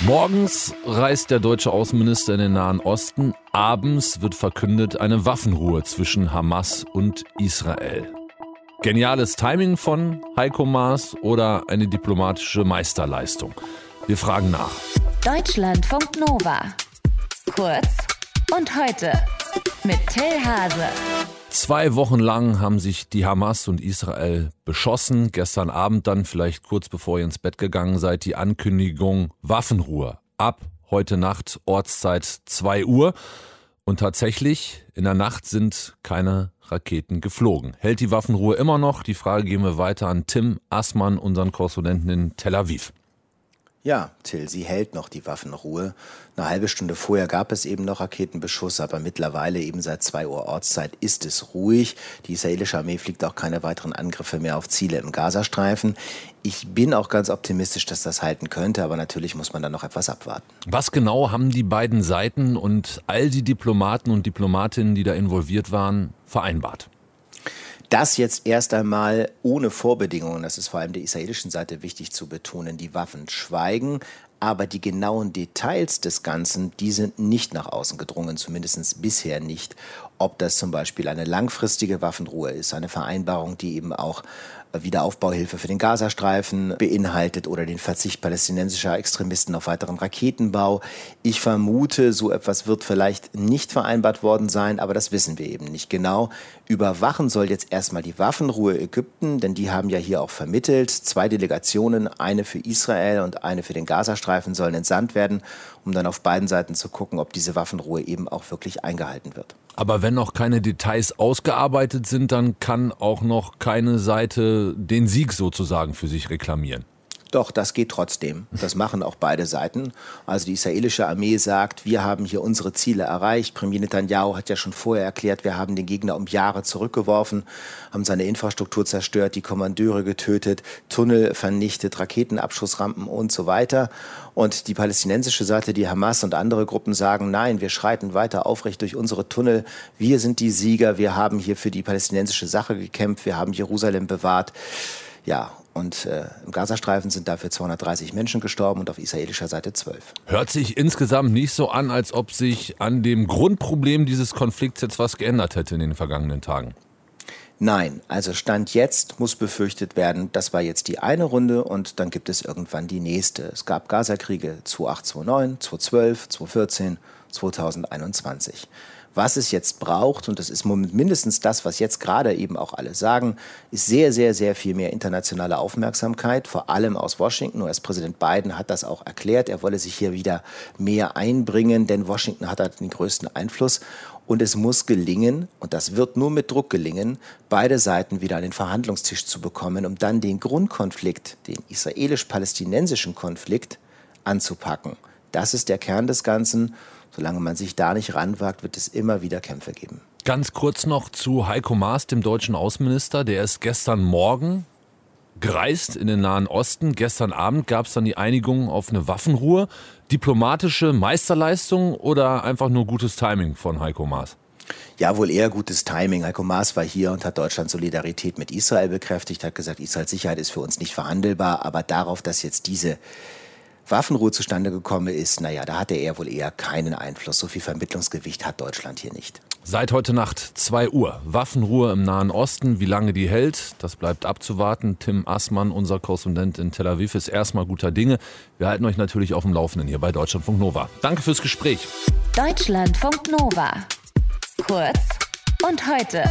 Morgens reist der deutsche Außenminister in den Nahen Osten. Abends wird verkündet eine Waffenruhe zwischen Hamas und Israel. Geniales Timing von Heiko Maas oder eine diplomatische Meisterleistung? Wir fragen nach. Deutschlandfunk Nova. Kurz und heute mit Till Hase. Zwei Wochen lang haben sich die Hamas und Israel beschossen. Gestern Abend dann, vielleicht kurz bevor ihr ins Bett gegangen seid, die Ankündigung Waffenruhe. Ab heute Nacht, Ortszeit 2 Uhr. Und tatsächlich, in der Nacht sind keine Raketen geflogen. Hält die Waffenruhe immer noch? Die Frage gehen wir weiter an Tim Assmann, unseren Korrespondenten in Tel Aviv. Ja, Till, sie hält noch die Waffenruhe. Eine halbe Stunde vorher gab es eben noch Raketenbeschuss, aber mittlerweile eben seit 2 Uhr Ortszeit ist es ruhig. Die israelische Armee fliegt auch keine weiteren Angriffe mehr auf Ziele im Gazastreifen. Ich bin auch ganz optimistisch, dass das halten könnte, aber natürlich muss man da noch etwas abwarten. Was genau haben die beiden Seiten und all die Diplomaten und Diplomatinnen, die da involviert waren, vereinbart? Das jetzt erst einmal ohne Vorbedingungen, das ist vor allem der israelischen Seite wichtig zu betonen, die Waffen schweigen, aber die genauen Details des Ganzen, die sind nicht nach außen gedrungen, zumindest bisher nicht. Ob das zum Beispiel eine langfristige Waffenruhe ist, eine Vereinbarung, die eben auch Wiederaufbauhilfe für den Gazastreifen beinhaltet oder den Verzicht palästinensischer Extremisten auf weiteren Raketenbau. Ich vermute, so etwas wird vielleicht nicht vereinbart worden sein, aber das wissen wir eben nicht genau. Überwachen soll jetzt erstmal die Waffenruhe Ägypten, denn die haben ja hier auch vermittelt. Zwei Delegationen, eine für Israel und eine für den Gazastreifen, sollen entsandt werden, um dann auf beiden Seiten zu gucken, ob diese Waffenruhe eben auch wirklich eingehalten wird. Aber wenn noch keine Details ausgearbeitet sind, dann kann auch noch keine Seite den Sieg sozusagen für sich reklamieren. Doch, das geht trotzdem. Das machen auch beide Seiten. Also die israelische Armee sagt, wir haben hier unsere Ziele erreicht. Premier Netanyahu hat ja schon vorher erklärt, wir haben den Gegner um Jahre zurückgeworfen, haben seine Infrastruktur zerstört, die Kommandeure getötet, Tunnel vernichtet, Raketenabschussrampen und so weiter. Und die palästinensische Seite, die Hamas und andere Gruppen sagen, nein, wir schreiten weiter aufrecht durch unsere Tunnel. Wir sind die Sieger. Wir haben hier für die palästinensische Sache gekämpft. Wir haben Jerusalem bewahrt. Ja, und äh, im Gazastreifen sind dafür 230 Menschen gestorben und auf israelischer Seite 12. Hört sich insgesamt nicht so an, als ob sich an dem Grundproblem dieses Konflikts jetzt was geändert hätte in den vergangenen Tagen. Nein, also Stand jetzt muss befürchtet werden, das war jetzt die eine Runde und dann gibt es irgendwann die nächste. Es gab Gazakriege 2008, 2009, 2012, 2014, 2021. Was es jetzt braucht, und das ist mindestens das, was jetzt gerade eben auch alle sagen, ist sehr, sehr, sehr viel mehr internationale Aufmerksamkeit, vor allem aus Washington. US-Präsident Biden hat das auch erklärt. Er wolle sich hier wieder mehr einbringen, denn Washington hat halt den größten Einfluss. Und es muss gelingen, und das wird nur mit Druck gelingen, beide Seiten wieder an den Verhandlungstisch zu bekommen, um dann den Grundkonflikt, den israelisch-palästinensischen Konflikt, anzupacken. Das ist der Kern des Ganzen. Solange man sich da nicht ranwagt, wird es immer wieder Kämpfe geben. Ganz kurz noch zu Heiko Maas, dem deutschen Außenminister. Der ist gestern Morgen gereist in den Nahen Osten. Gestern Abend gab es dann die Einigung auf eine Waffenruhe. Diplomatische Meisterleistung oder einfach nur gutes Timing von Heiko Maas? Ja, wohl eher gutes Timing. Heiko Maas war hier und hat Deutschland Solidarität mit Israel bekräftigt, hat gesagt, Israels Sicherheit ist für uns nicht verhandelbar, aber darauf, dass jetzt diese Waffenruhe zustande gekommen ist, naja, da hatte er wohl eher keinen Einfluss. So viel Vermittlungsgewicht hat Deutschland hier nicht. Seit heute Nacht 2 Uhr. Waffenruhe im Nahen Osten. Wie lange die hält, das bleibt abzuwarten. Tim Assmann, unser Korrespondent in Tel Aviv, ist erstmal guter Dinge. Wir halten euch natürlich auf dem Laufenden hier bei Deutschlandfunk Nova. Danke fürs Gespräch. Deutschlandfunk Nova. Kurz und heute.